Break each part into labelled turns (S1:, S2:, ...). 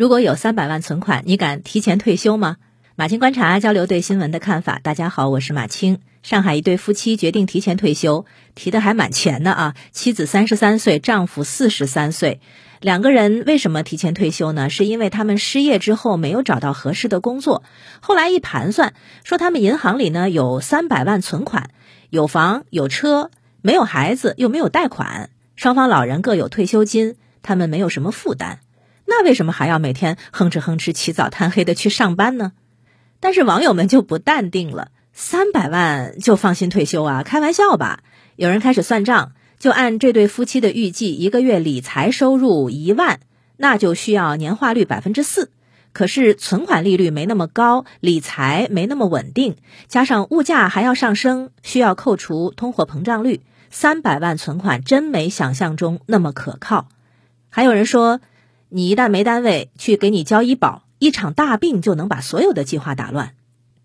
S1: 如果有三百万存款，你敢提前退休吗？马青观察交流对新闻的看法。大家好，我是马青。上海一对夫妻决定提前退休，提的还蛮前的啊。妻子三十三岁，丈夫四十三岁。两个人为什么提前退休呢？是因为他们失业之后没有找到合适的工作。后来一盘算，说他们银行里呢有三百万存款，有房有车，没有孩子又没有贷款，双方老人各有退休金，他们没有什么负担。那为什么还要每天哼哧哼哧起早贪黑的去上班呢？但是网友们就不淡定了，三百万就放心退休啊？开玩笑吧！有人开始算账，就按这对夫妻的预计，一个月理财收入一万，那就需要年化率百分之四。可是存款利率没那么高，理财没那么稳定，加上物价还要上升，需要扣除通货膨胀率，三百万存款真没想象中那么可靠。还有人说。你一旦没单位去给你交医保，一场大病就能把所有的计划打乱。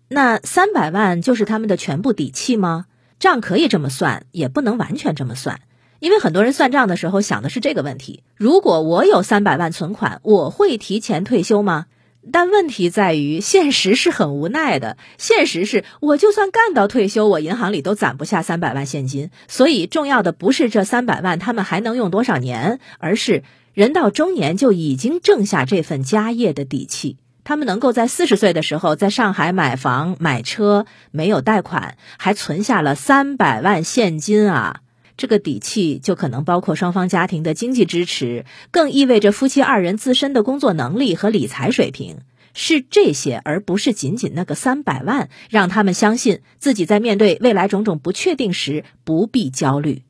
S1: 那三百万就是他们的全部底气吗？账可以这么算，也不能完全这么算，因为很多人算账的时候想的是这个问题：如果我有三百万存款，我会提前退休吗？但问题在于，现实是很无奈的。现实是我就算干到退休，我银行里都攒不下三百万现金。所以，重要的不是这三百万他们还能用多少年，而是。人到中年就已经挣下这份家业的底气，他们能够在四十岁的时候在上海买房买车，没有贷款，还存下了三百万现金啊！这个底气就可能包括双方家庭的经济支持，更意味着夫妻二人自身的工作能力和理财水平。是这些，而不是仅仅那个三百万，让他们相信自己在面对未来种种不确定时不必焦虑。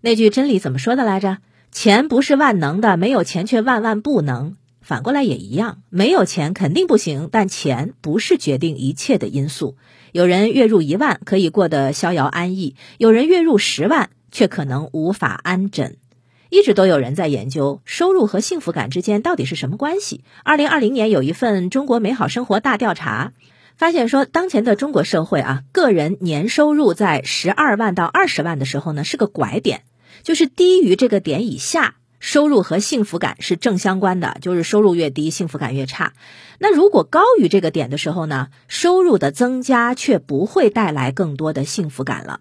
S1: 那句真理怎么说的来着？钱不是万能的，没有钱却万万不能。反过来也一样，没有钱肯定不行，但钱不是决定一切的因素。有人月入一万可以过得逍遥安逸，有人月入十万却可能无法安枕。一直都有人在研究收入和幸福感之间到底是什么关系。二零二零年有一份中国美好生活大调查，发现说，当前的中国社会啊，个人年收入在十二万到二十万的时候呢，是个拐点。就是低于这个点以下，收入和幸福感是正相关的，就是收入越低，幸福感越差。那如果高于这个点的时候呢，收入的增加却不会带来更多的幸福感了。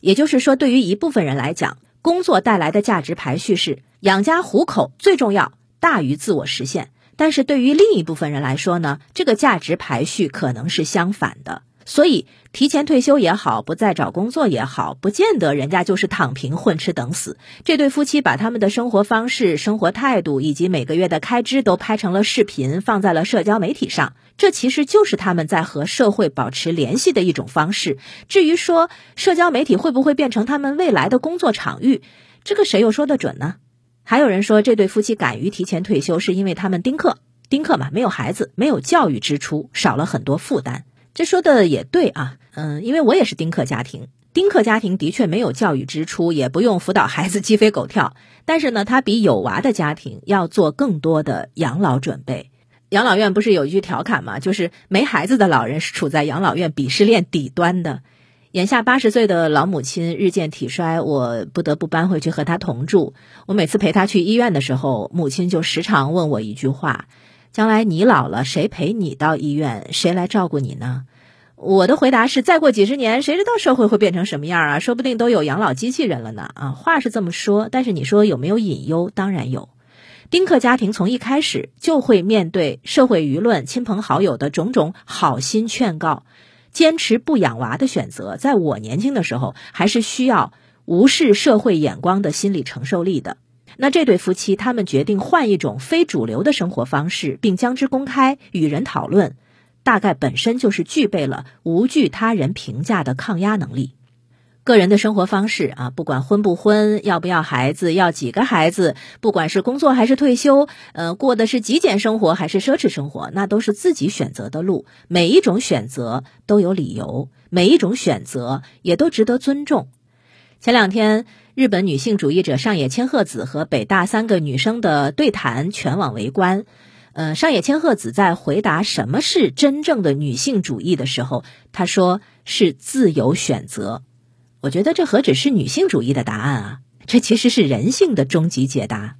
S1: 也就是说，对于一部分人来讲，工作带来的价值排序是养家糊口最重要，大于自我实现。但是对于另一部分人来说呢，这个价值排序可能是相反的。所以，提前退休也好，不再找工作也好，不见得人家就是躺平、混吃等死。这对夫妻把他们的生活方式、生活态度以及每个月的开支都拍成了视频，放在了社交媒体上。这其实就是他们在和社会保持联系的一种方式。至于说社交媒体会不会变成他们未来的工作场域，这个谁又说得准呢？还有人说，这对夫妻敢于提前退休，是因为他们丁克，丁克嘛，没有孩子，没有教育支出，少了很多负担。这说的也对啊，嗯，因为我也是丁克家庭，丁克家庭的确没有教育支出，也不用辅导孩子鸡飞狗跳，但是呢，他比有娃的家庭要做更多的养老准备。养老院不是有一句调侃吗？就是没孩子的老人是处在养老院鄙视链底端的。眼下八十岁的老母亲日渐体衰，我不得不搬回去和她同住。我每次陪她去医院的时候，母亲就时常问我一句话。将来你老了，谁陪你到医院？谁来照顾你呢？我的回答是：再过几十年，谁知道社会会变成什么样啊？说不定都有养老机器人了呢。啊，话是这么说，但是你说有没有隐忧？当然有。丁克家庭从一开始就会面对社会舆论、亲朋好友的种种好心劝告，坚持不养娃的选择，在我年轻的时候，还是需要无视社会眼光的心理承受力的。那这对夫妻，他们决定换一种非主流的生活方式，并将之公开与人讨论，大概本身就是具备了无惧他人评价的抗压能力。个人的生活方式啊，不管婚不婚，要不要孩子，要几个孩子，不管是工作还是退休，呃，过的是极简生活还是奢侈生活，那都是自己选择的路。每一种选择都有理由，每一种选择也都值得尊重。前两天。日本女性主义者上野千鹤子和北大三个女生的对谈全网围观。呃，上野千鹤子在回答什么是真正的女性主义的时候，她说是自由选择。我觉得这何止是女性主义的答案啊，这其实是人性的终极解答。